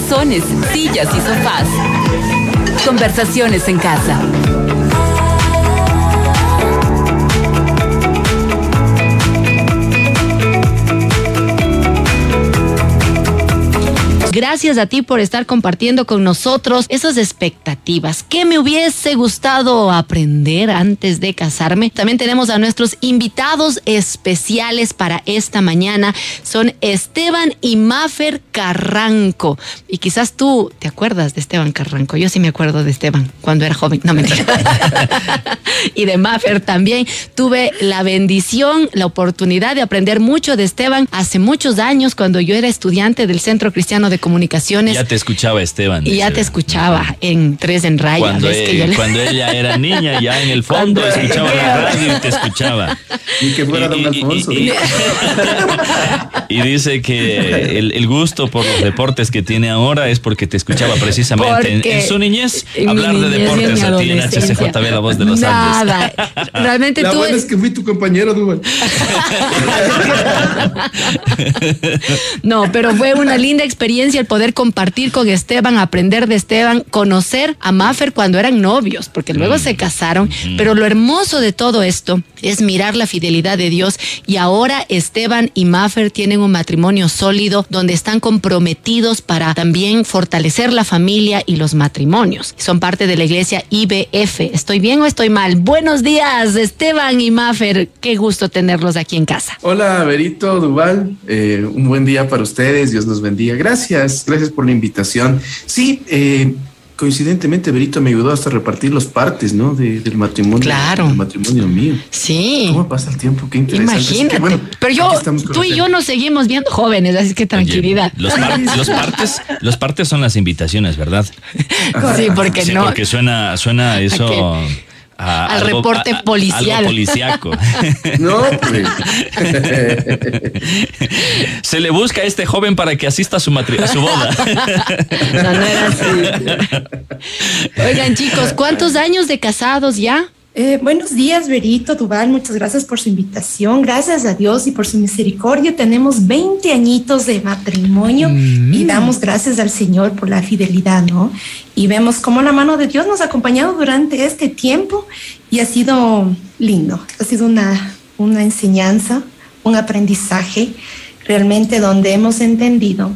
mesones, sillas y sofás. Conversaciones en casa. Gracias a ti por estar compartiendo con nosotros esas expectativas. ¿Qué me hubiese gustado aprender antes de casarme? También tenemos a nuestros invitados especiales para esta mañana. Son Esteban y Mafer Carranco. Y quizás tú te acuerdas de Esteban Carranco. Yo sí me acuerdo de Esteban cuando era joven. No mentira. y de Mafer también. Tuve la bendición, la oportunidad de aprender mucho de Esteban hace muchos años cuando yo era estudiante del Centro Cristiano de comunicaciones. Ya te escuchaba Esteban. Y ya te escuchaba en Tres en Raya. Cuando, cuando ella era niña, ya en el fondo escuchaba la radio y te escuchaba. Y que fuera don Alfonso. Y, dice que el, gusto por los deportes que tiene ahora es porque te escuchaba precisamente en, su niñez hablar de deportes a ti en HCJB, la voz de los Nada. Andes. Realmente la tú. Buena es que fui tu compañero, Duval. no, pero fue una linda experiencia el poder compartir con Esteban, aprender de Esteban, conocer a Maffer cuando eran novios, porque luego mm. se casaron. Pero lo hermoso de todo esto es mirar la fidelidad de Dios y ahora Esteban y Maffer tienen un matrimonio sólido donde están comprometidos para también fortalecer la familia y los matrimonios. Son parte de la iglesia IBF. ¿Estoy bien o estoy mal? Buenos días, Esteban y Maffer. Qué gusto tenerlos aquí en casa. Hola, Berito, Duval. Eh, un buen día para ustedes. Dios nos bendiga. Gracias gracias, por la invitación. Sí, eh, coincidentemente Berito me ayudó hasta repartir los partes, ¿no? del matrimonio. Claro. Del matrimonio mío. Sí. ¿Cómo pasa el tiempo? Qué interesante. Imagínate. Pero yo, tú y yo nos seguimos viendo jóvenes, así que tranquilidad. los, partes, los partes son las invitaciones, ¿verdad? Sí, porque no. Porque suena, suena eso al reporte policial. policiaco. no, pues. Se le busca a este joven para que asista a su, a su boda. no, no era así. Oigan, chicos, ¿cuántos años de casados ya? Eh, buenos días, Berito, Duval, muchas gracias por su invitación. Gracias a Dios y por su misericordia. Tenemos 20 añitos de matrimonio mm. y damos gracias al Señor por la fidelidad, ¿no? Y vemos cómo la mano de Dios nos ha acompañado durante este tiempo y ha sido lindo, ha sido una, una enseñanza, un aprendizaje realmente donde hemos entendido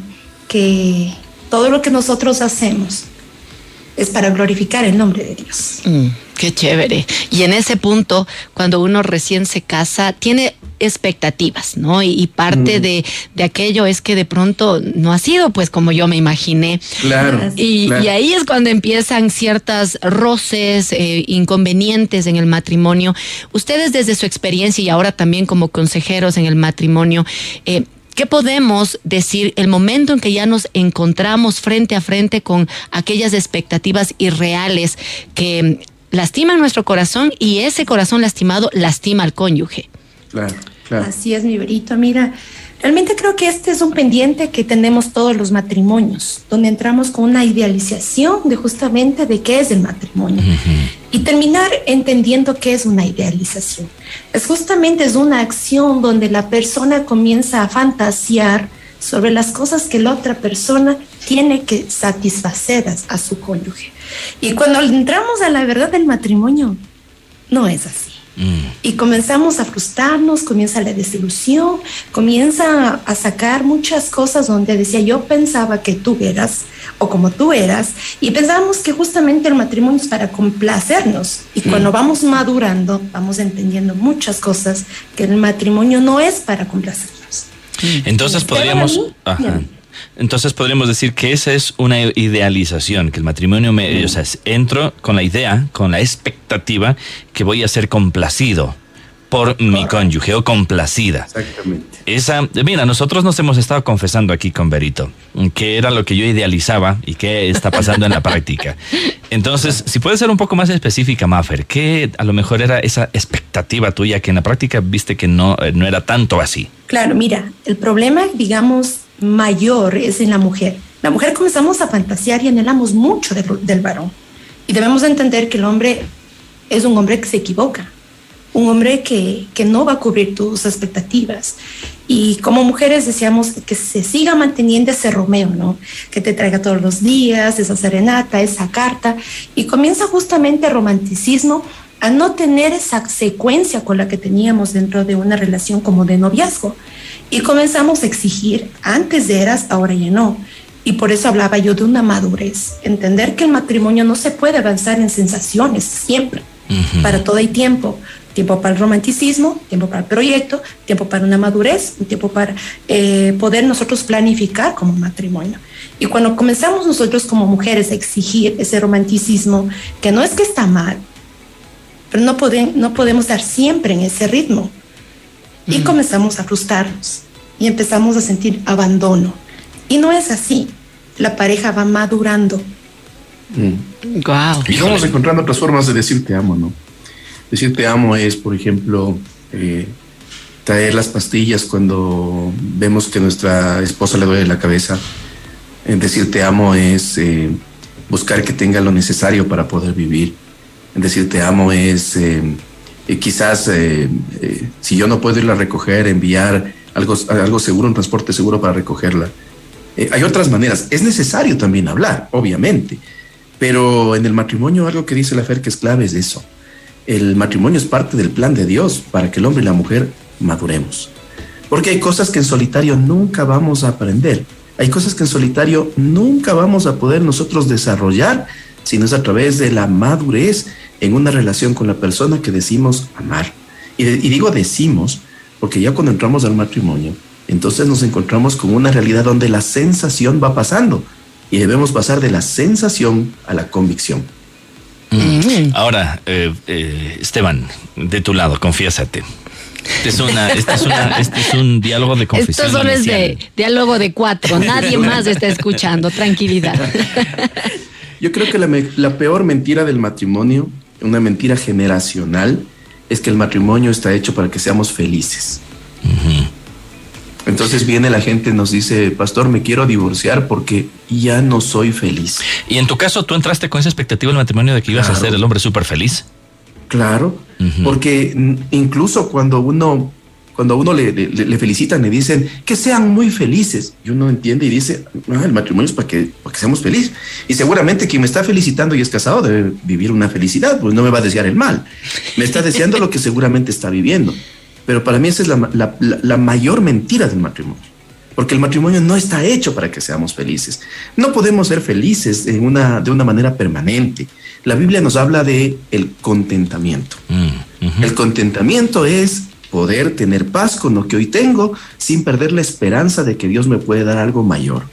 que todo lo que nosotros hacemos es para glorificar el nombre de Dios. Mm. Qué chévere. Y en ese punto, cuando uno recién se casa, tiene expectativas, ¿no? Y, parte mm. de, aquello es que de pronto no ha sido pues como yo me imaginé. Claro. Y, ahí es cuando empiezan ciertas roces, eh, inconvenientes en el matrimonio. Ustedes desde su experiencia y ahora también como consejeros en el matrimonio, eh, ¿Qué podemos decir el momento en que ya nos encontramos frente a frente con aquellas expectativas irreales que lastima nuestro corazón y ese corazón lastimado lastima al cónyuge. Claro, claro. Así es, mi verito. Mira, realmente creo que este es un pendiente que tenemos todos los matrimonios, donde entramos con una idealización de justamente de qué es el matrimonio y terminar entendiendo qué es una idealización. Es justamente es una acción donde la persona comienza a fantasear sobre las cosas que la otra persona tiene que satisfacer a, su cónyuge. Y cuando entramos a la verdad del matrimonio, no es así. Mm. Y comenzamos a frustrarnos, comienza la desilusión, comienza a sacar muchas cosas donde decía yo pensaba que tú eras o como tú eras y pensábamos que justamente el matrimonio es para complacernos y mm. cuando vamos madurando vamos entendiendo muchas cosas que el matrimonio no es para complacernos. Entonces podríamos... Entonces podríamos decir que esa es una idealización, que el matrimonio, me, o sea, entro con la idea, con la expectativa que voy a ser complacido por mi cónyuge o complacida. Exactamente. Esa, mira, nosotros nos hemos estado confesando aquí con Berito, que era lo que yo idealizaba y qué está pasando en la práctica. Entonces, si puede ser un poco más específica, Maffer, ¿qué a lo mejor era esa expectativa tuya que en la práctica viste que no, eh, no era tanto así? Claro, mira, el problema, digamos, mayor es en la mujer. La mujer comenzamos a fantasear y anhelamos mucho del varón. Y debemos entender que el hombre es un hombre que se equivoca. un hombre que, que no va a cubrir tus expectativas. Y como mujeres decíamos que se siga manteniendo ese Romeo, ¿no? Que te traiga todos los días esa serenata, esa carta, y comienza justamente el romanticismo a no tener esa secuencia con la que teníamos dentro de una relación como de noviazgo. Y comenzamos a exigir, antes de eras, ahora ya no. Y por eso hablaba yo de una madurez, entender que el matrimonio no se puede avanzar en sensaciones siempre, para todo hay tiempo, tiempo para el romanticismo, tiempo para el proyecto, tiempo para una madurez, tiempo para eh, poder nosotros planificar como matrimonio. Y cuando comenzamos nosotros como mujeres a exigir ese romanticismo, que no es que está mal, pero no, pueden, no podemos dar siempre en ese ritmo. Y comenzamos a frustrarnos y empezamos a sentir abandono. Y no es así. La pareja va madurando. Wow. Y vamos encontrando otras formas de decir te amo, ¿no? Decir te amo es, por ejemplo, eh, traer las pastillas cuando vemos que nuestra esposa le duele la cabeza. En decir te amo es eh, buscar que tenga lo necesario para poder vivir. En decir te amo es eh, quizás si yo no puedo irla a recoger, enviar algo, algo seguro, un transporte seguro para recogerla. hay otras maneras. Es necesario también hablar, obviamente. Pero en el matrimonio algo que dice la Fer que es clave es eso el matrimonio es parte del plan de Dios para que el hombre y la mujer maduremos. Porque hay cosas que en solitario nunca vamos a aprender. Hay cosas que en solitario nunca vamos a poder nosotros desarrollar, sino es a través de la madurez en una relación con la persona que decimos amar. Y, y digo decimos, porque ya cuando entramos al matrimonio, entonces nos encontramos con una realidad donde la sensación va pasando y debemos pasar de la sensación a la convicción. Mm. Ahora, eh, eh, Esteban, de tu lado, confiésate. Este es, una, este, este es, un diálogo de confesión. Esto solo es de diálogo de cuatro. Nadie más está escuchando. Tranquilidad. Yo creo que la, peor mentira del matrimonio, una mentira generacional, es que el matrimonio está hecho para que seamos felices. Entonces viene la gente y nos dice, pastor, me quiero divorciar porque ya no soy feliz. Y en tu caso, ¿tú entraste con esa expectativa del matrimonio de que ibas a ser el hombre súper feliz? Claro, porque incluso cuando uno, cuando uno le, le, felicitan, le dicen que sean muy felices, y uno entiende y dice, ah, el matrimonio es para que, para que seamos felices. Y seguramente quien me está felicitando y es casado debe vivir una felicidad, pues no me va a desear el mal. Me está deseando lo que seguramente está viviendo. Pero para mí esa es la, mayor mentira del matrimonio. Porque el matrimonio no está hecho para que seamos felices. No podemos ser felices de una, de una manera permanente. La Biblia nos habla de el contentamiento. Mm, el contentamiento es poder tener paz con lo que hoy tengo sin perder la esperanza de que Dios me puede dar algo mayor.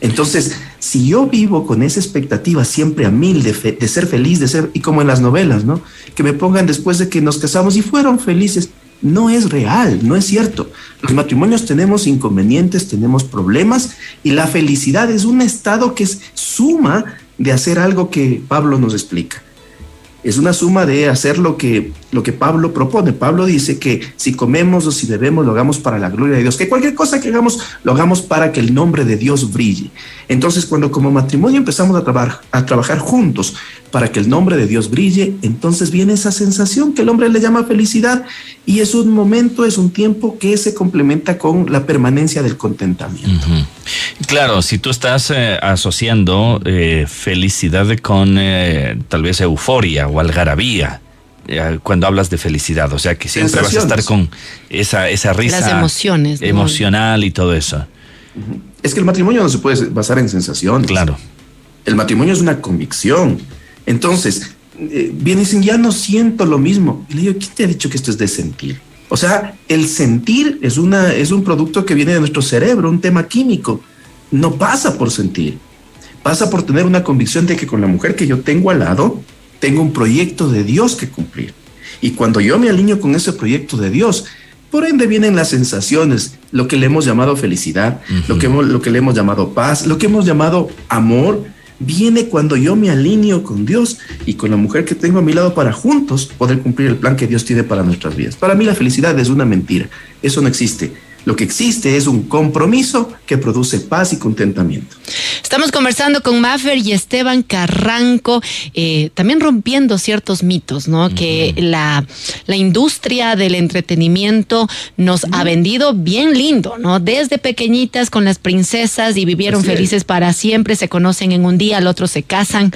Entonces, si yo vivo con esa expectativa siempre a mil de, ser feliz, de ser, y como en las novelas, ¿no? Que me pongan después de que nos casamos y fueron felices, no es real, no es cierto. Los matrimonios tenemos inconvenientes, tenemos problemas y la felicidad es un estado que es suma de hacer algo que Pablo nos explica es una suma de hacer lo que, lo que Pablo propone. Pablo dice que si comemos o si bebemos, lo hagamos para la gloria de Dios, que cualquier cosa que hagamos, lo hagamos para que el nombre de Dios brille. Entonces, cuando como matrimonio empezamos a, a trabajar juntos para que el nombre de Dios brille, entonces viene esa sensación que el hombre le llama felicidad y es un momento, es un tiempo que se complementa con la permanencia del contentamiento. Claro, si tú estás eh, asociando eh, felicidad con eh, tal vez euforia o algarabía, cuando hablas de felicidad, o sea que siempre vas a estar con esa, esa risa Las emociones, emocional y todo eso. Es que el matrimonio no se puede basar en sensaciones. Claro. El matrimonio es una convicción. Entonces, vienen y dicen, ya no siento lo mismo. Y le digo, ¿quién te ha dicho que esto es de sentir? O sea, el sentir es, una, es un producto que viene de nuestro cerebro, un tema químico no pasa por sentir, pasa por tener una convicción de que con la mujer que yo tengo al lado, tengo un proyecto de Dios que cumplir. Y cuando yo me alineo con ese proyecto de Dios, por ende vienen las sensaciones, lo que le hemos llamado felicidad, lo, que lo que le hemos llamado paz, lo que hemos llamado amor, viene cuando yo me alineo con Dios y con la mujer que tengo a mi lado para juntos poder cumplir el plan que Dios tiene para nuestras vidas. Para mí la felicidad es una mentira, eso no existe. Lo que existe es un compromiso que produce paz y contentamiento. Estamos conversando con Maffer y Esteban Carranco, eh, también rompiendo ciertos mitos, ¿no? Que la, la, industria del entretenimiento nos ha vendido bien lindo, ¿no? Desde pequeñitas con las princesas y vivieron felices para siempre, se conocen en un día, al otro se casan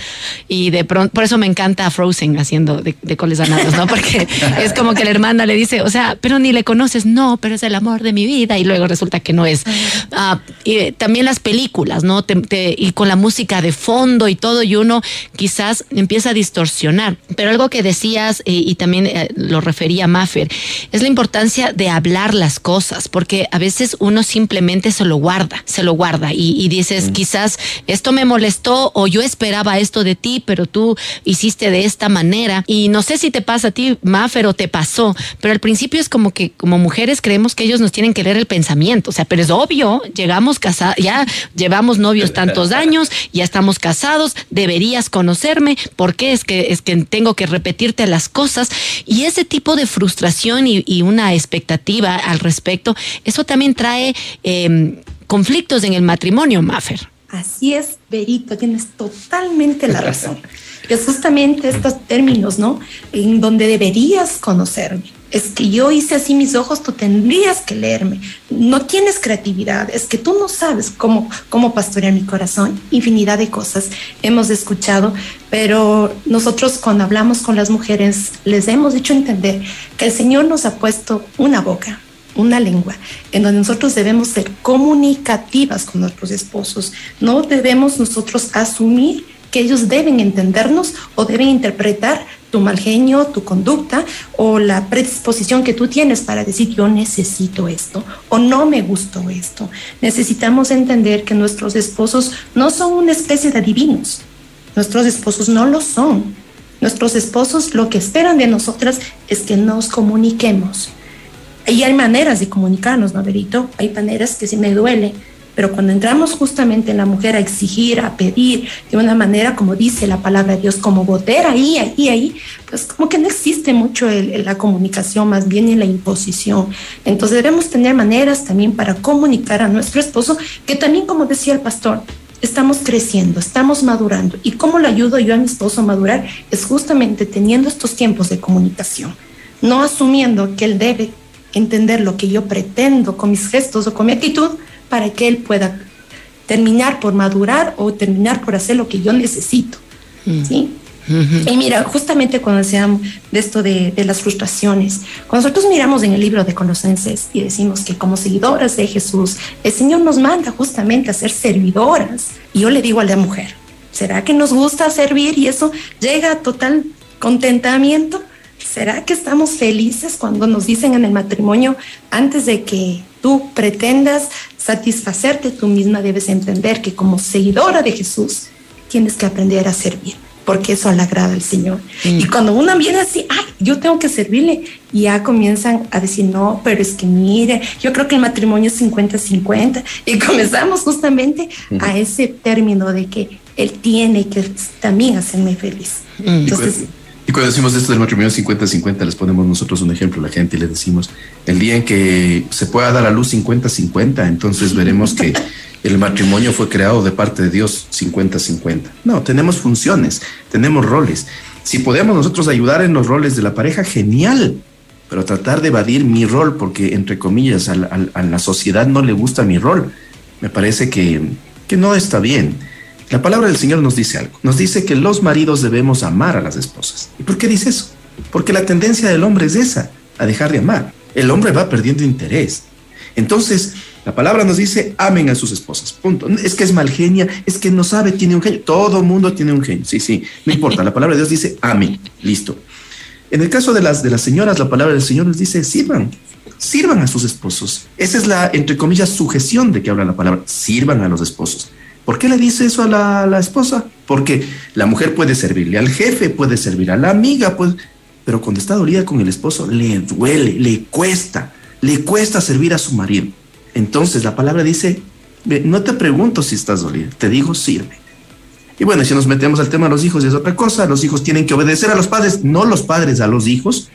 y de pronto, por eso me encanta Frozen haciendo de, de coles ganados, ¿no? Porque es como que la hermana le dice, o sea, pero ni le conoces, no, pero es el amor de mi vida y luego resulta que no es. Ah, y también las películas, ¿no? Y con la música de fondo y todo, y uno quizás empieza a distorsionar. Pero algo que decías, eh, y también eh, lo refería Maffer, es la importancia de hablar las cosas, porque a veces uno simplemente se lo guarda, se lo guarda, y, dices, mm. quizás esto me molestó o yo esperaba esto de ti, pero tú hiciste de esta manera. Y no sé si te pasa a ti, Maffer, o te pasó, pero al principio es como que como mujeres creemos que ellos nos tienen que leer el pensamiento, o sea, pero es obvio, llegamos casados, ya llevamos novios tantos años, ya estamos casados, deberías conocerme, ¿por qué es que, es que tengo que repetirte las cosas? Y ese tipo de frustración y, una expectativa al respecto, eso también trae em, conflictos en el matrimonio, Maffer. Así es, Berito, tienes totalmente la razón. es justamente estos términos, ¿no? En donde deberías conocerme es que yo hice así mis ojos, tú tendrías que leerme. No tienes creatividad, es que tú no sabes cómo, cómo pastorear mi corazón. Infinidad de cosas hemos escuchado, pero nosotros cuando hablamos con las mujeres les hemos dicho entender que el Señor nos ha puesto una boca, una lengua, en donde nosotros debemos ser comunicativas con nuestros esposos. No debemos nosotros asumir que ellos deben entendernos o deben interpretar tu mal genio, tu conducta o la predisposición que tú tienes para decir yo necesito esto o no me gustó esto. Necesitamos entender que nuestros esposos no son una especie de divinos. Nuestros esposos no lo son. Nuestros esposos lo que esperan de nosotras es que nos comuniquemos. Y hay maneras de comunicarnos, ¿no, Verito? Hay maneras que si me duele, pero cuando entramos justamente en la mujer a exigir, a pedir, de una manera como dice la palabra de Dios, como botera ahí, ahí, ahí, pues como que no existe mucho la comunicación, más bien en la imposición. Entonces debemos tener maneras también para comunicar a nuestro esposo, que también, como decía el pastor, estamos creciendo, estamos madurando. ¿Y cómo le ayudo yo a mi esposo a madurar? Es justamente teniendo estos tiempos de comunicación, no asumiendo que él debe entender lo que yo pretendo con mis gestos o con mi actitud, para que él pueda terminar por madurar o terminar por hacer lo que yo necesito. Mm. ¿sí? Y mira, justamente cuando decíamos de esto de, de, las frustraciones, cuando nosotros miramos en el libro de Colosenses y decimos que como seguidoras de Jesús, el Señor nos manda justamente a ser servidoras. Y yo le digo a la mujer, ¿será que nos gusta servir y eso llega a total contentamiento? ¿Será que estamos felices cuando nos dicen en el matrimonio, antes de que tú pretendas satisfacerte tú misma, debes entender que como seguidora de Jesús tienes que aprender a servir, porque eso le agrada al Señor. Y cuando uno viene así, ay, yo tengo que servirle, y ya comienzan a decir, no, pero es que mire, yo creo que el matrimonio es 50-50, y comenzamos justamente a ese término de que Él tiene que también hacerme feliz. Entonces, y cuando decimos esto del matrimonio 50-50, les ponemos nosotros un ejemplo a la gente y les decimos, el día en que se pueda dar a luz 50-50, entonces veremos que el matrimonio fue creado de parte de Dios 50-50. No, tenemos funciones, tenemos roles. Si podemos nosotros ayudar en los roles de la pareja, genial, pero tratar de evadir mi rol, porque entre comillas a la, sociedad no le gusta mi rol, me parece que, que no está bien. La palabra del Señor nos dice algo. Nos dice que los maridos debemos amar a las esposas. ¿Y por qué dice eso? Porque la tendencia del hombre es esa, a dejar de amar. El hombre va perdiendo interés. Entonces, la palabra nos dice, amen a sus esposas. Punto. Es que es mal genia, es que no sabe, tiene un genio. Todo mundo tiene un genio. Sí, sí, no importa. La palabra de Dios dice, amen. Listo. En el caso de las, de las señoras, la palabra del Señor nos dice, sirvan. Sirvan a sus esposos. Esa es la, entre comillas, sujeción de que habla la palabra. Sirvan a los esposos. ¿Por qué le dice eso a la, esposa? Porque la mujer puede servirle al jefe, puede servir a la amiga, pues, pero cuando está dolida con el esposo, le duele, le cuesta, le cuesta servir a su marido. Entonces la palabra dice, no te pregunto si estás dolida, te digo sirve. Y bueno, si nos metemos al tema de los hijos, es otra cosa, los hijos tienen que obedecer a los padres, no los padres a los hijos,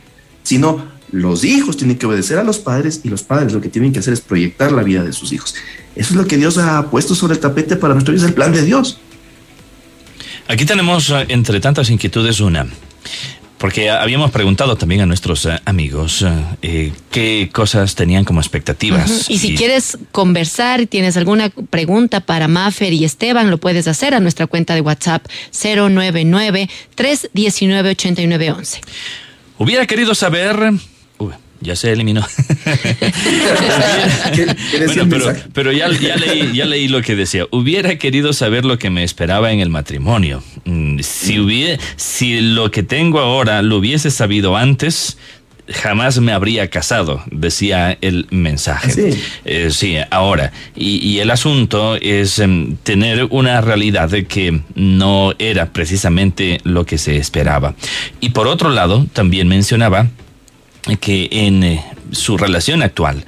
sino los hijos tienen que obedecer a los padres y los padres lo que tienen que hacer es proyectar la vida de sus hijos. Eso es lo que Dios ha puesto sobre el tapete para nuestra vida, es el plan de Dios. Aquí tenemos, eh, entre tantas inquietudes, una. Porque habíamos preguntado también a nuestros eh, amigos eh, qué cosas tenían como expectativas. Y si quieres conversar y tienes alguna pregunta para Mafer y Esteban, lo puedes hacer a nuestra cuenta de WhatsApp 099-319-8911. Hubiera querido saber ya se eliminó. pero, ya, leí, lo que decía. Hubiera querido saber lo que me esperaba en el matrimonio. Mm, si, hubiera, si lo que tengo ahora lo hubiese sabido antes, jamás me habría casado, decía el mensaje. sí, eh, ahora. Y, el asunto es em, tener una realidad de que no era precisamente lo que se esperaba. Y por otro lado, también mencionaba que en eh, su relación actual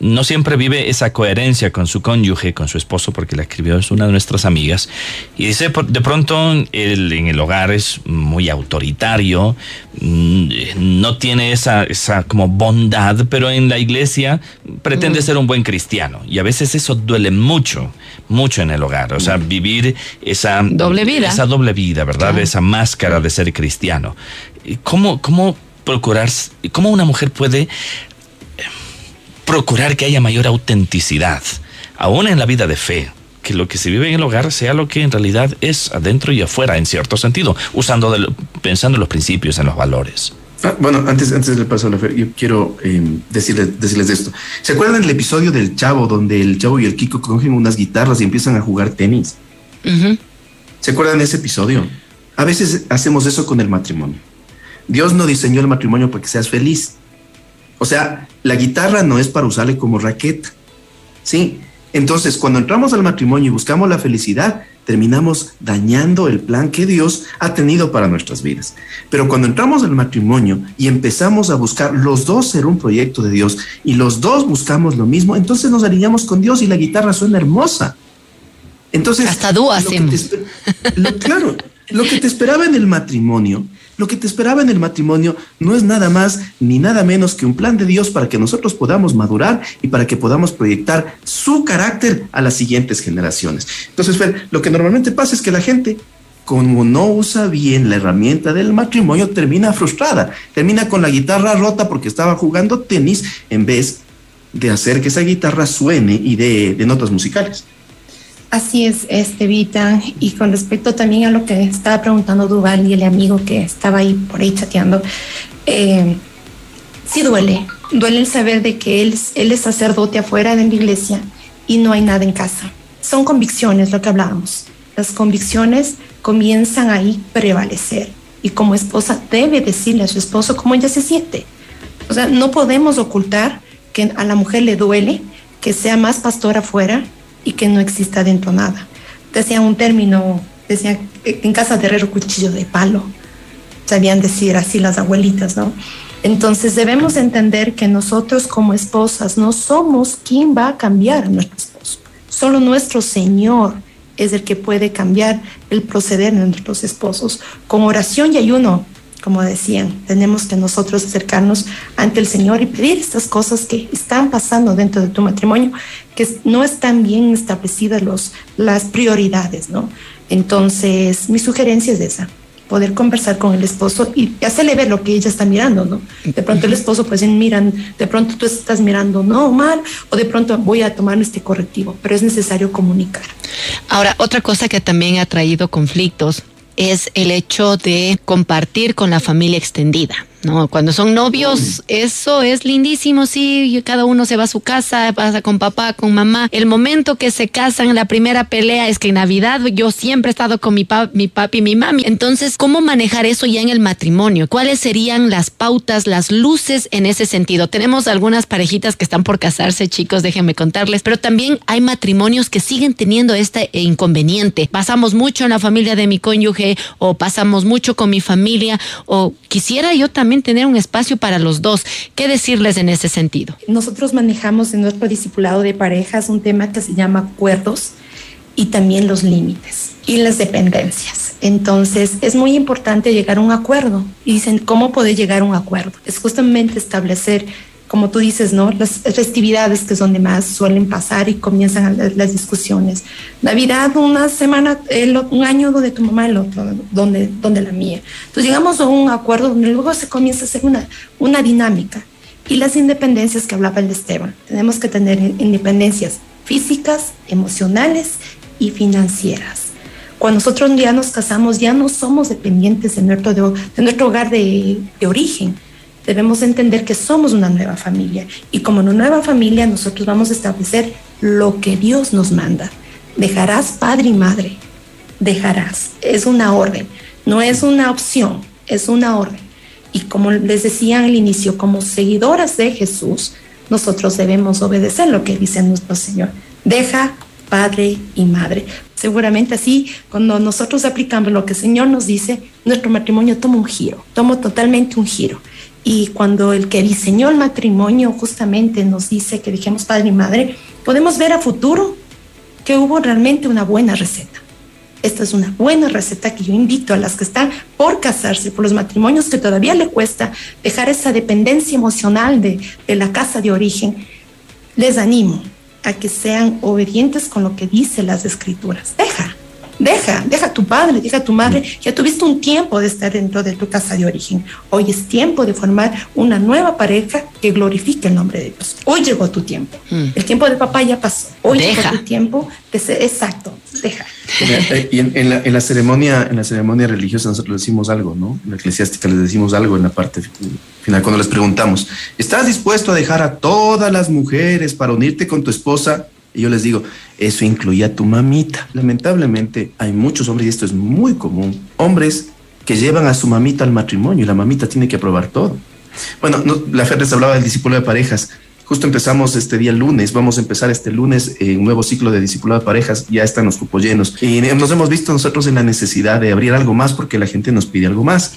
no siempre vive esa coherencia con su cónyuge, con su esposo, porque la escribió, es una de nuestras amigas, y dice, de pronto él en el hogar es muy autoritario, mm, no tiene esa, esa como bondad, pero en la iglesia pretende mm. ser un buen cristiano, y a veces eso duele mucho, mucho en el hogar, o sea, mm. vivir esa doble vida, esa doble vida, ¿verdad? Esa máscara de ser cristiano. ¿Cómo, cómo procurar, cómo una mujer puede procurar que haya mayor autenticidad, aún en la vida de fe, que lo que se vive en el hogar sea lo que en realidad es adentro y afuera, en cierto sentido, usando pensando en los principios, en los valores. Ah, bueno, antes, antes del paso a la fe, yo quiero em, decirles, decirles esto. ¿Se acuerdan del episodio del Chavo, donde el Chavo y el Kiko cogen unas guitarras y empiezan a jugar tenis? ¿Se acuerdan de ese episodio? A veces hacemos eso con el matrimonio. Dios no diseñó el matrimonio para que seas feliz. O sea, la guitarra no es para usarle como raqueta. ¿Sí? Entonces, cuando entramos al matrimonio y buscamos la felicidad, terminamos dañando el plan que Dios ha tenido para nuestras vidas. Pero cuando entramos al matrimonio y empezamos a buscar los dos ser un proyecto de Dios y los dos buscamos lo mismo, entonces nos alineamos con Dios y la guitarra suena hermosa. Entonces, hasta dúo hacemos. claro, lo que te esperaba en el matrimonio lo que te esperaba en el matrimonio no es nada más ni nada menos que un plan de Dios para que nosotros podamos madurar y para que podamos proyectar su carácter a las siguientes generaciones. Entonces, Fer, lo que normalmente pasa es que la gente, como no usa bien la herramienta del matrimonio, termina frustrada, termina con la guitarra rota porque estaba jugando tenis en vez de hacer que esa guitarra suene y de, de notas musicales. Así es, este Vita. Y con respecto también a lo que estaba preguntando Duval y el amigo que estaba ahí por ahí chateando, eh, sí duele. Duele el saber de que él, es sacerdote afuera de la iglesia y no hay nada en casa. Son convicciones lo que hablábamos. Las convicciones comienzan ahí prevalecer. Y como esposa debe decirle a su esposo cómo ella se siente. O sea, no podemos ocultar que a la mujer le duele que sea más pastor afuera y que no exista dentro nada. Decían un término, decían en casa de herrero cuchillo de palo, sabían decir así las abuelitas, ¿no? Entonces debemos entender que nosotros como esposas no somos quien va a cambiar a nuestro esposo, solo nuestro Señor es el que puede cambiar el proceder de nuestros esposos. Con oración y ayuno como decían, tenemos que nosotros acercarnos ante el Señor y pedir estas cosas que están pasando dentro de tu matrimonio, que no están bien establecidas los, las prioridades, ¿no? Entonces, mi sugerencia es esa, poder conversar con el esposo y hacerle ver lo que ella está mirando, ¿no? De pronto el esposo pues miran, de pronto tú estás mirando no mal o de pronto voy a tomar este correctivo, pero es necesario comunicar. Ahora, otra cosa que también ha traído conflictos es el hecho de compartir con la familia extendida. No, cuando son novios, eso es lindísimo, sí, cada uno se va a su casa, pasa con papá, con mamá. El momento que se casan, la primera pelea es que en Navidad yo siempre he estado con mi, mi papi y mi mami. Entonces, ¿cómo manejar eso ya en el matrimonio? ¿Cuáles serían las pautas, las luces en ese sentido? Tenemos algunas parejitas que están por casarse, chicos, déjenme contarles, pero también hay matrimonios que siguen teniendo este inconveniente. Pasamos mucho en la familia de mi cónyuge o pasamos mucho con mi familia o quisiera yo también tener un espacio para los dos. ¿Qué decirles en ese sentido? Nosotros manejamos en nuestro discipulado de parejas un tema que se llama acuerdos y también los límites y las dependencias. Entonces es muy importante llegar a un acuerdo. Y dicen, ¿cómo puede llegar a un acuerdo? Es justamente establecer como tú dices, ¿no? Las festividades que es donde más suelen pasar y comienzan las, discusiones. Navidad, una semana, el, un año donde tu mamá, el otro, donde, donde la mía. Entonces llegamos a un acuerdo donde luego se comienza a hacer una, una dinámica. Y las independencias que hablaba el de Esteban. Tenemos que tener independencias físicas, emocionales y financieras. Cuando nosotros ya nos casamos, ya no somos dependientes de nuestro, de, nuestro hogar de, de origen debemos entender que somos una nueva familia y como una nueva familia nosotros vamos a establecer lo que Dios nos manda. Dejarás padre y madre, dejarás. Es una orden, no es una opción, es una orden. Y como les decía al inicio, como seguidoras de Jesús, nosotros debemos obedecer lo que dice nuestro Señor. Deja padre y madre. Seguramente así, cuando nosotros aplicamos lo que el Señor nos dice, nuestro matrimonio toma un giro, toma totalmente un giro. Y cuando el que diseñó el matrimonio justamente nos dice que dejemos padre y madre, podemos ver a futuro que hubo realmente una buena receta. Esta es una buena receta que yo invito a las que están por casarse, por los matrimonios que todavía le cuesta dejar esa dependencia emocional de, de la casa de origen. Les animo a que sean obedientes con lo que dice las escrituras. Deja, Deja, deja a tu padre, deja a tu madre. Ya tuviste un tiempo de estar dentro de tu casa de origen. Hoy es tiempo de formar una nueva pareja que glorifique el nombre de Dios. Hoy llegó tu tiempo. Mm. El tiempo de papá ya pasó. Hoy llegó tu tiempo de ser exacto. Deja. Eh, y en, la, en, la, ceremonia, en la ceremonia religiosa nosotros decimos algo, ¿no? En la eclesiástica les decimos algo en la parte final cuando les preguntamos, ¿estás dispuesto a dejar a todas las mujeres para unirte con tu esposa? Y yo les digo, eso incluye a tu mamita. Lamentablemente hay muchos hombres, y esto es muy común, hombres que llevan a su mamita al matrimonio y la mamita tiene que aprobar todo. Bueno, la Fer les hablaba del discípulo de parejas. Justo empezamos este día lunes, vamos a empezar este lunes eh, un nuevo ciclo de discipulado de parejas, ya están los cupos llenos. Y nos hemos visto nosotros en la necesidad de abrir algo más porque la gente nos pide algo más.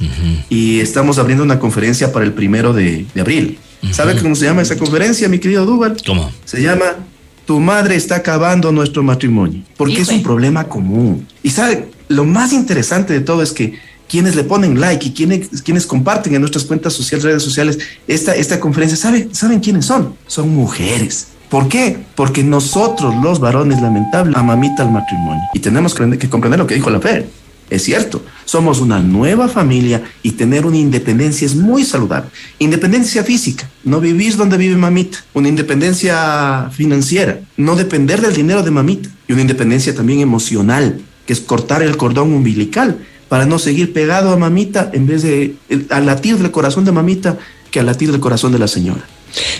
Y estamos abriendo una conferencia para el primero de, abril. ¿Sabe cómo se llama esa conferencia, mi querido Duval? ¿Cómo? Se llama tu madre está acabando nuestro matrimonio, porque es un problema común. Y sabe, lo más interesante de todo es que quienes le ponen like y quienes, quienes comparten en nuestras cuentas sociales, redes sociales, esta, esta conferencia, ¿sabe, ¿saben quiénes son? Son mujeres. ¿Por qué? Porque nosotros, los varones, lamentable, amamita al matrimonio. Y tenemos que comprender lo que dijo la fe. Es cierto, somos una nueva familia y tener una independencia es muy saludable. Independencia física, no vivir donde vive mamita. Una independencia financiera, no depender del dinero de mamita. Y una independencia también emocional, que es cortar el cordón umbilical para no seguir pegado a mamita en vez de al latir del corazón de mamita que al latir del corazón de la señora.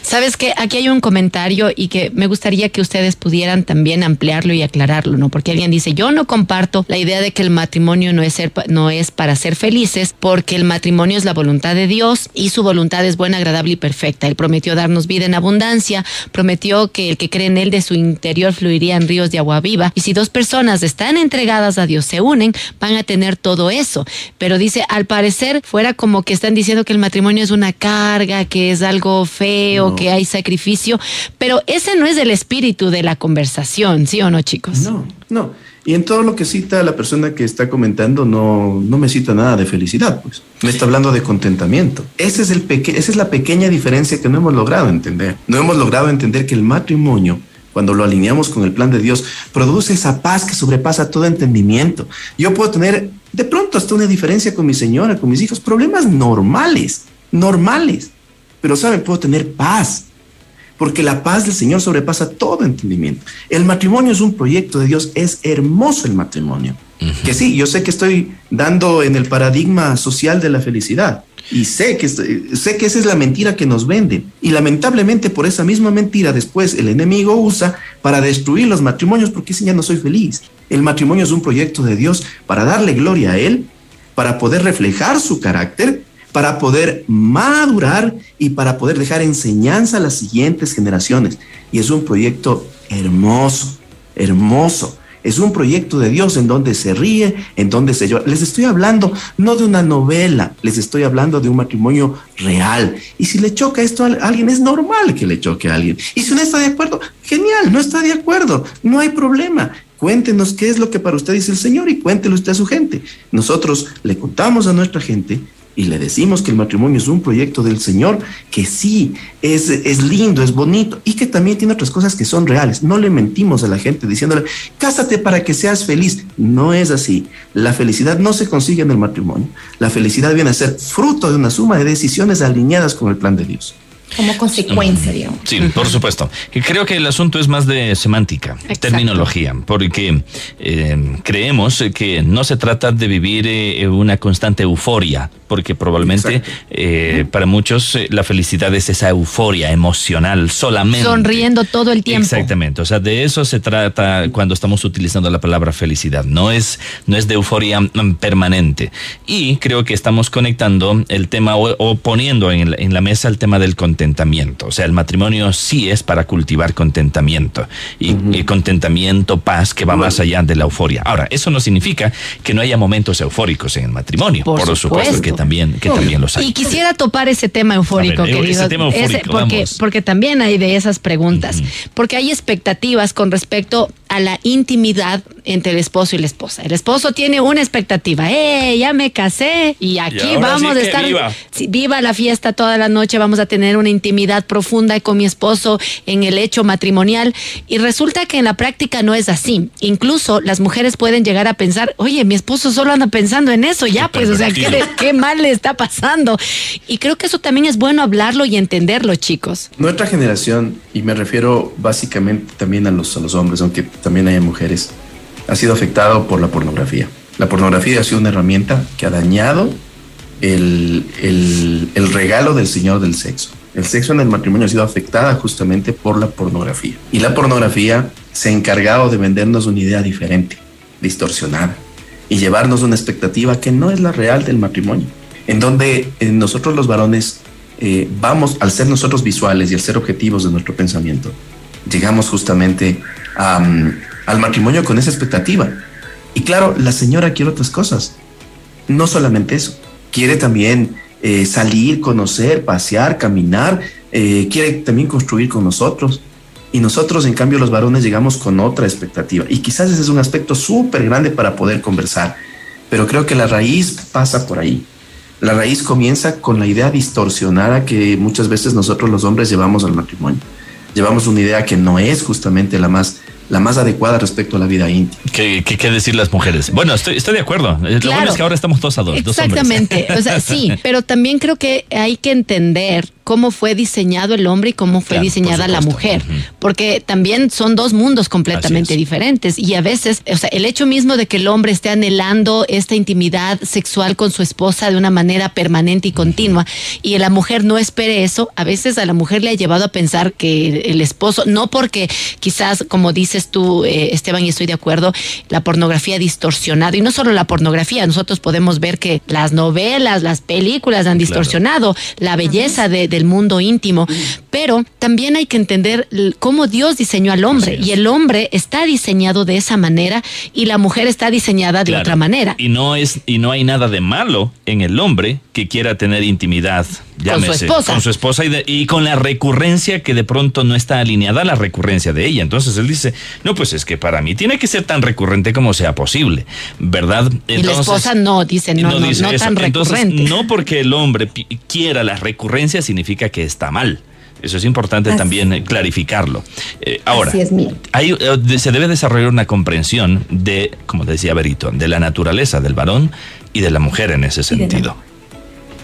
Sabes que aquí hay un comentario y que me gustaría que ustedes pudieran también ampliarlo y aclararlo, ¿no? Porque alguien dice, yo no comparto la idea de que el matrimonio no es, no es para ser felices, porque el matrimonio es la voluntad de Dios y su voluntad es buena, agradable y perfecta. Él prometió darnos vida en abundancia, prometió que el que cree en él de su interior fluirían ríos de agua viva. Y si dos personas están entregadas a Dios, se unen, van a tener todo eso. Pero dice, al parecer, fuera como que están diciendo que el matrimonio es una carga, que es algo feo o que hay sacrificio, pero ese no es el espíritu de la conversación, ¿sí o no, chicos? No, no. Y en todo lo que cita la persona que está comentando, no, no me cita nada de felicidad, pues. Me está hablando de contentamiento. Ese es el esa es la pequeña diferencia que no hemos logrado entender. No hemos logrado entender que el matrimonio, cuando lo alineamos con el plan de Dios, produce esa paz que sobrepasa todo entendimiento. Yo puedo tener de pronto hasta una diferencia con mi señora, con mis hijos, problemas normales, normales pero saben, puedo tener paz, porque la paz del Señor sobrepasa todo entendimiento. El matrimonio es un proyecto de Dios, es hermoso el matrimonio. Que sí, yo sé que estoy dando en el paradigma social de la felicidad y sé que, sé que esa es la mentira que nos venden. Y lamentablemente por esa misma mentira después el enemigo usa para destruir los matrimonios porque dicen ya no soy feliz. El matrimonio es un proyecto de Dios para darle gloria a Él, para poder reflejar su carácter para poder madurar y para poder dejar enseñanza a las siguientes generaciones. Y es un proyecto hermoso, hermoso. Es un proyecto de Dios en donde se ríe, en donde se llora. Les estoy hablando no de una novela, les estoy hablando de un matrimonio real. Y si le choca esto a alguien, es normal que le choque a alguien. Y si no está de acuerdo, genial, no está de acuerdo, no hay problema. Cuéntenos qué es lo que para usted dice el Señor y cuéntelo usted a su gente. Nosotros le contamos a nuestra gente y le decimos que el matrimonio es un proyecto del Señor, que sí, es, es lindo, es bonito y que también tiene otras cosas que son reales. No le mentimos a la gente diciéndole, cásate para que seas feliz. No es así. La felicidad no se consigue en el matrimonio. La felicidad viene a ser fruto de una suma de decisiones alineadas con el plan de Dios como consecuencia, digamos. Sí, por supuesto. Creo que el asunto es más de semántica, terminología, porque eh, creemos que no se trata de vivir eh, una constante euforia, porque probablemente eh, para muchos la felicidad es esa euforia emocional solamente. Sonriendo todo el tiempo. Exactamente, o sea, de eso se trata cuando estamos utilizando la palabra felicidad, no es, no es de euforia mm, permanente. Y creo que estamos conectando el tema o, poniendo en, en la mesa el tema del contexto contentamiento. O sea, el matrimonio sí es para cultivar contentamiento y, contentamiento, paz, que va más allá de la euforia. Ahora, eso no significa que no haya momentos eufóricos en el matrimonio. Por, supuesto. que también, que también los hay. Y quisiera topar ese tema eufórico, querido. porque, porque también hay de esas preguntas. Porque hay expectativas con respecto a la intimidad entre el esposo y la esposa. El esposo tiene una expectativa, ¡eh! Ya me casé y aquí vamos a estar. Viva. viva la fiesta toda la noche, vamos a tener una intimidad profunda con mi esposo en el hecho matrimonial. Y resulta que en la práctica no es así. Incluso las mujeres pueden llegar a pensar, oye, mi esposo solo anda pensando en eso, ya, pues, o sea, ¿qué, qué mal le está pasando. Y creo que eso también es bueno hablarlo y entenderlo, chicos. Nuestra generación, y me refiero básicamente también a los, a los hombres, aunque también hay mujeres, ha sido afectado por la pornografía. La pornografía ha sido una herramienta que ha dañado el, el, regalo del Señor del sexo. El sexo en el matrimonio ha sido afectada justamente por la pornografía. Y la pornografía se ha encargado de vendernos una idea diferente, distorsionada, y llevarnos una expectativa que no es la real del matrimonio, en donde eh, nosotros los varones eh, vamos, al ser nosotros visuales y al ser objetivos de nuestro pensamiento, llegamos justamente al matrimonio con esa expectativa. Y claro, la señora quiere otras cosas. No solamente eso. Quiere también eh, salir, conocer, pasear, caminar. Eh, quiere también construir con nosotros. Y nosotros, en cambio, los varones llegamos con otra expectativa. Y quizás ese es un aspecto súper grande para poder conversar. Pero creo que la raíz pasa por ahí. La raíz comienza con la idea distorsionada que muchas veces nosotros los hombres llevamos al matrimonio. Llevamos una idea que no es justamente la más la más adecuada respecto a la vida íntima. ¿Qué, qué, decir las mujeres? Bueno, estoy, estoy de acuerdo. Lo bueno es que ahora estamos todos a dos. Exactamente. o sea, sí, pero también creo que hay que entender cómo fue diseñado el hombre y cómo fue diseñada la mujer, porque también son dos mundos completamente diferentes. Y a veces, o sea, el hecho mismo de que el hombre esté anhelando esta intimidad sexual con su esposa de una manera permanente y continua y la mujer no espere eso, a veces a la mujer le ha llevado a pensar que el esposo, no porque quizás, como dices tú, eh, Esteban, y estoy de acuerdo, la pornografía distorsionado, y no solo la pornografía, nosotros podemos ver que las novelas, las películas han distorsionado la belleza de del mundo íntimo, pero también hay que entender cómo Dios diseñó al hombre y el hombre está diseñado de esa manera y la mujer está diseñada de otra manera. Y no es y no hay nada de malo en el hombre que quiera tener intimidad con su esposa, con su esposa y, y, con la recurrencia que de pronto no está alineada a la recurrencia de ella. Entonces él dice, no, pues es que para mí tiene que ser tan recurrente como sea posible, ¿verdad? Entonces, y la esposa no, dice, no, no, no, tan recurrente. no porque el hombre quiera la recurrencia significa que está mal. Eso es importante también clarificarlo. Eh, ahora, hay, eh, se debe desarrollar una comprensión de, como decía Berito, de la naturaleza del varón y de la mujer en ese sentido.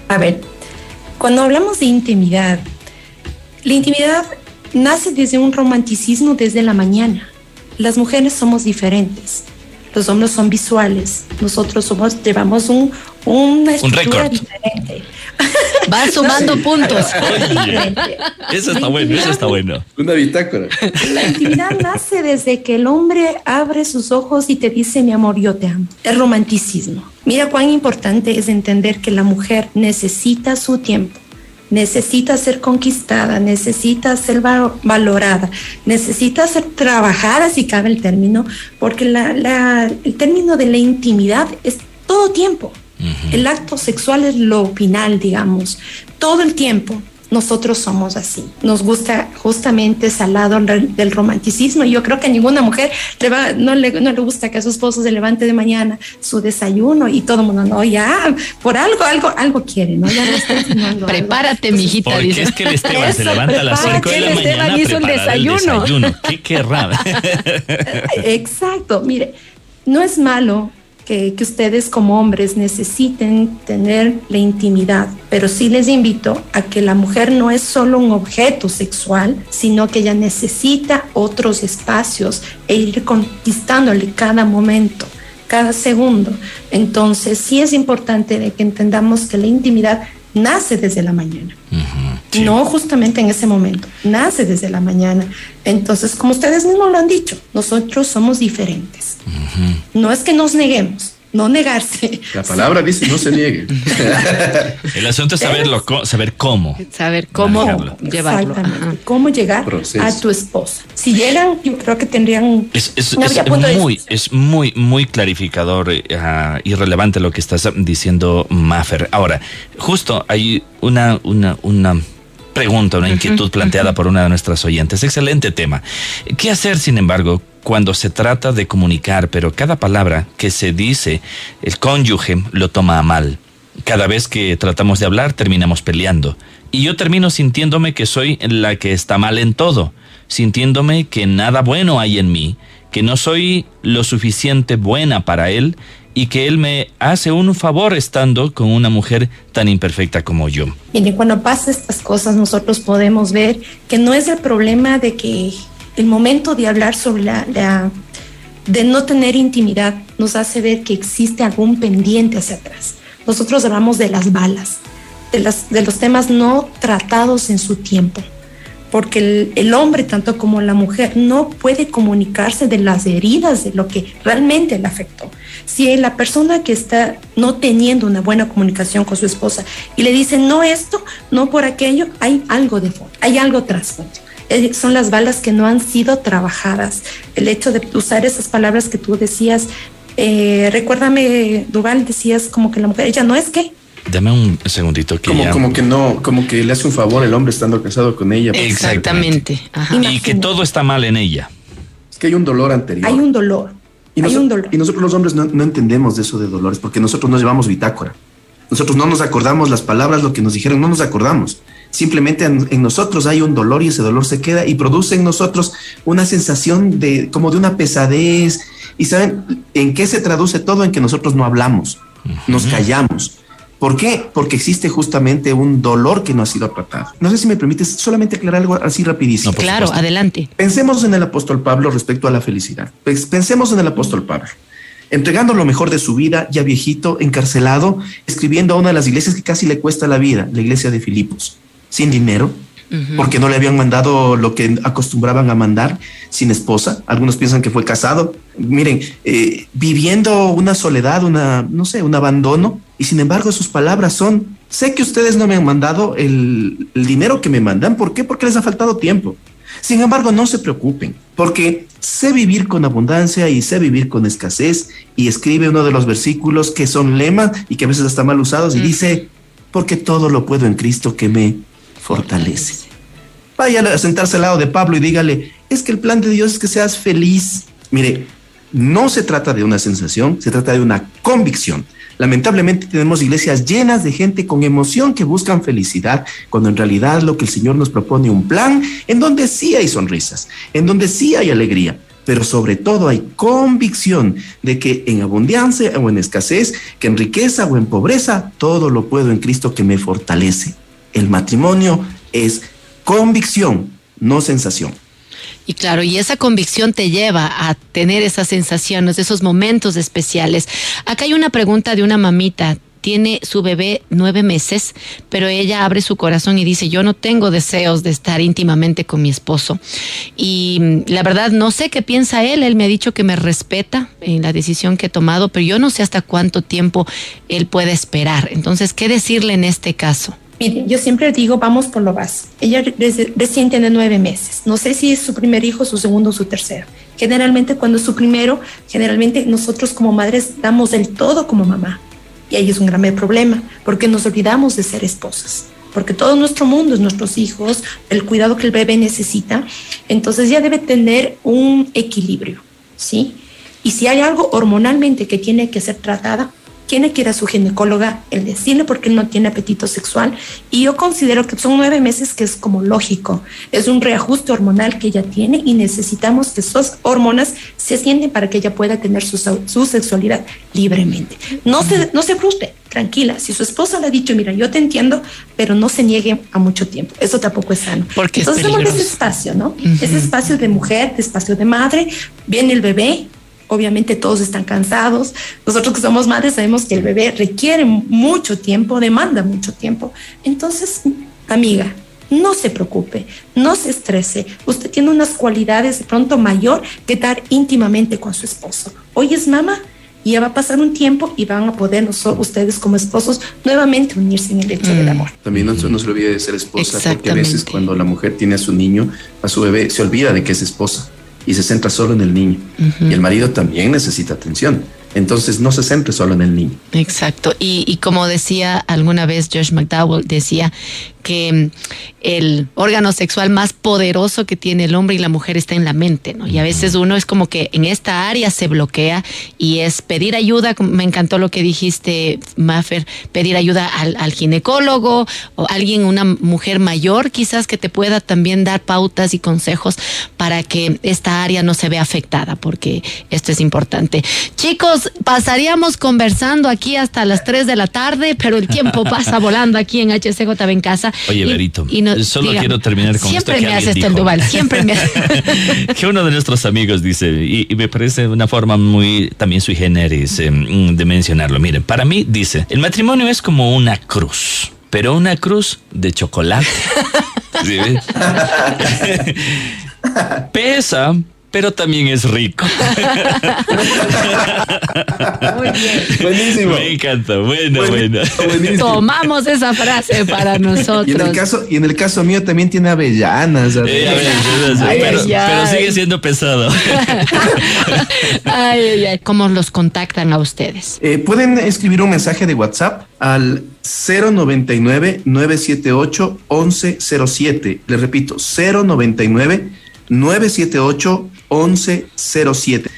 A ver, cuando hablamos de intimidad, la intimidad nace desde un romanticismo desde la mañana. Las mujeres somos diferentes. Los hombres son visuales. Nosotros somos, llevamos un, una estructura diferente. Va sumando puntos. eso está bueno, eso está bueno. Una bitácora. La intimidad nace desde que el hombre abre sus ojos y te dice, mi amor, yo te amo. El romanticismo. Mira cuán importante es entender que la mujer necesita su tiempo necesita ser conquistada, necesita ser valorada, necesita ser trabajada, si cabe el término, porque el término de la intimidad es todo tiempo. El acto sexual es lo final, digamos, todo el tiempo. Nosotros somos así. Nos gusta justamente ese lado del romanticismo. Yo creo que a ninguna mujer le va, no, le, no le gusta que a su esposo se levante de mañana su desayuno y todo el mundo, no, ya, por algo, algo, algo quiere, ¿no? Ya no está Prepárate, mijita. Porque dice. es que el Esteban se levanta a las 5 de la mañana hizo el desayuno. el desayuno. ¿Qué querrá? Exacto. Mire, no es malo que, ustedes como hombres necesiten tener la intimidad, pero sí les invito a que la mujer no es solo un objeto sexual, sino que ella necesita otros espacios e ir conquistándole cada momento cada segundo. Entonces, sí es importante de que entendamos que la intimidad nace desde la mañana. No justamente en ese momento, nace desde la mañana. Entonces, como ustedes mismos lo han dicho, nosotros somos diferentes. No es que nos neguemos, no negarse. La palabra dice no se niegue. El asunto es saberlo, saber cómo. Saber cómo llevarlo. Cómo llegar a tu esposa. Si llegan, yo creo que tendrían. Es, muy, es muy, muy clarificador uh, y relevante lo que estás diciendo, Maffer. Ahora, justo hay una, una, una pregunta, una inquietud planteada por una de nuestras oyentes. Excelente tema. ¿Qué hacer, sin embargo, cuando se trata de comunicar, pero cada palabra que se dice, el cónyuge lo toma a mal? Cada vez que tratamos de hablar, terminamos peleando. Y yo termino sintiéndome que soy la que está mal en todo, sintiéndome que nada bueno hay en mí, que no soy lo suficiente buena para él y que él me hace un favor estando con una mujer tan imperfecta como yo. Miren, cuando pasa estas cosas nosotros podemos ver que no es el problema de que el momento de hablar sobre la, de no tener intimidad nos hace ver que existe algún pendiente hacia atrás. Nosotros hablamos de las balas, de, las, de los temas no tratados en su tiempo porque el, hombre, tanto como la mujer, no puede comunicarse de las heridas, de lo que realmente le afectó. Si la persona que está no teniendo una buena comunicación con su esposa y le dice no esto, no por aquello, hay algo de fondo, hay algo trasfondo. Eh, son las balas que no han sido trabajadas. El hecho de usar esas palabras que tú decías, eh, recuérdame, Duval, decías como que la mujer, ella no es que, Dame un segundito que como, como que no, como que le hace un favor el hombre estando casado con ella. Exactamente. Y que todo está mal en ella. Es que hay un dolor anterior. Hay un dolor. Y, hay un dolor. y nosotros los hombres no, no, entendemos de eso de dolores porque nosotros no llevamos bitácora. Nosotros no nos acordamos las palabras, lo que nos dijeron, no nos acordamos. Simplemente en, en, nosotros hay un dolor y ese dolor se queda y produce en nosotros una sensación de como de una pesadez. ¿Y saben en qué se traduce todo? En que nosotros no hablamos, nos callamos ¿Por qué? Porque existe justamente un dolor que no ha sido tratado. No sé si me permites solamente aclarar algo así rapidísimo. claro, adelante. Pensemos en el apóstol Pablo respecto a la felicidad. Pensemos en el apóstol Pablo. Entregando lo mejor de su vida, ya viejito, encarcelado, escribiendo a una de las iglesias que casi le cuesta la vida, la iglesia de Filipos, sin dinero, porque no le habían mandado lo que acostumbraban a mandar sin esposa. Algunos piensan que fue casado. Miren, eh, viviendo una soledad, una, no sé, un abandono. Y sin embargo, sus palabras son, sé que ustedes no me han mandado el, el dinero que me mandan. ¿Por qué? Porque les ha faltado tiempo. Sin embargo, no se preocupen, porque sé vivir con abundancia y sé vivir con escasez. Y escribe uno de los versículos que son lemas y que a veces están mal usados y dice, porque todo lo puedo en Cristo que me fortalece. Vaya a sentarse al lado de Pablo y dígale, es que el plan de Dios es que seas feliz. Mire, no se trata de una sensación, se trata de una convicción. Lamentablemente tenemos iglesias llenas de gente con emoción que buscan felicidad, cuando en realidad lo que el Señor nos propone un plan en donde sí hay sonrisas, en donde sí hay alegría, pero sobre todo hay convicción de que en abundancia o en escasez, que en riqueza o en pobreza, todo lo puedo en Cristo que me fortalece. El matrimonio es convicción, no sensación. Y claro, y esa convicción te lleva a tener esas sensaciones, esos momentos especiales. Acá hay una pregunta de una mamita. Tiene su bebé nueve meses, pero ella abre su corazón y dice, yo no tengo deseos de estar íntimamente con mi esposo. Y mm, la verdad no sé qué piensa él. Él me ha dicho que me respeta en la decisión que he tomado, pero yo no sé hasta cuánto tiempo él puede esperar. Entonces, ¿qué decirle en este caso? Mire, yo siempre digo, vamos por lo básico. Ella recién tiene nueve meses. No sé si es su primer hijo, su segundo o su tercero. Generalmente cuando es su primero, generalmente nosotros como madres damos del todo como mamá. Y ahí es un gran problema, porque nos olvidamos de ser esposas porque todo nuestro mundo es nuestros hijos, el cuidado que el bebé necesita, entonces ya debe tener un equilibrio, ¿sí? Y si hay algo hormonalmente que tiene que ser tratada, tiene que ir a su ginecóloga, el decirle porque él no tiene apetito sexual. Y yo considero que son nueve meses que es como lógico. Es un reajuste hormonal que ella tiene y necesitamos que esas hormonas se sienten para que ella pueda tener su, su sexualidad libremente. No se, no se frustre, tranquila. Si su esposa le ha dicho, mira, yo te entiendo, pero no se niegue a mucho tiempo. Eso tampoco es sano. Porque Entonces, ese espacio, ¿no? Ese espacio de mujer, de espacio de madre, viene el bebé, obviamente todos están cansados. Nosotros que somos madres sabemos que el bebé requiere mucho tiempo, demanda mucho tiempo. Entonces, amiga, no se preocupe, no se estrese. Usted tiene unas cualidades de pronto mayor que estar íntimamente con su esposo. Hoy es mamá y ya va a pasar un tiempo y van a poder ustedes como esposos nuevamente unirse en el hecho del mm. amor. También no, no se olvide de ser esposa, porque a veces cuando la mujer tiene a su niño, a su bebé, se olvida de que es esposa y se centra solo en el niño. Y el marido también necesita atención. Entonces no se centre solo en el niño. Exacto. Y, y como decía alguna vez Josh McDowell, decía que mm, el órgano sexual más poderoso que tiene el hombre y la mujer está en la mente, ¿no? Y a veces uno es como que en esta área se bloquea y es pedir ayuda, me encantó lo que dijiste, Maffer, pedir ayuda al, al ginecólogo o alguien, una mujer mayor quizás que te pueda también dar pautas y consejos para que esta área no se vea afectada, porque esto es importante. Chicos, pasaríamos conversando aquí hasta las 3 de la tarde, pero el tiempo pasa volando aquí en HCJB en casa. Oye, Berito, solo quiero terminar con siempre esto. Me haces el Duval, siempre me Que uno de nuestros amigos dice, y, me parece una forma muy también sui generis eh, de mencionarlo. Miren, para mí dice, el matrimonio es como una cruz, pero una cruz de chocolate. Pesa pero también es rico. Muy bien. Buenísimo. Me encanta. Bueno, bueno. Tomamos esa frase para nosotros. Y en el caso, y en el caso mío también tiene avellanas. pero, sigue siendo pesado. ay, ay, ¿Cómo los contactan a ustedes? Eh, pueden escribir un mensaje de WhatsApp al 099 978 1107. Les repito, 099 978 1107.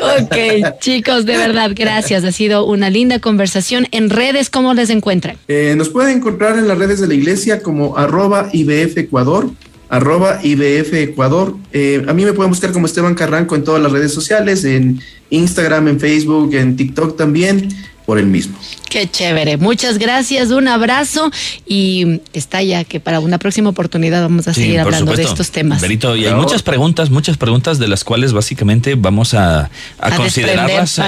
Ok, chicos, de verdad, gracias. Ha sido una linda conversación. En redes, ¿cómo les encuentran? Eh, nos pueden encontrar en las redes de la iglesia como arroba IBF Ecuador, arroba IBF Ecuador. Eh, a mí me pueden buscar como Esteban Carranco en todas las redes sociales, en Instagram, en Facebook, en TikTok también por el mismo. Qué chévere. Muchas gracias, un abrazo y está ya que para una próxima oportunidad vamos a seguir hablando de estos temas. Berito, y hay muchas preguntas, muchas preguntas de las cuales básicamente vamos a, considerarlas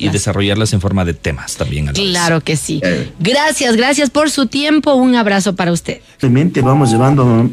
y, desarrollarlas en forma de temas también. claro que sí. Eh. Gracias, gracias por su tiempo. Un abrazo para usted. Realmente vamos llevando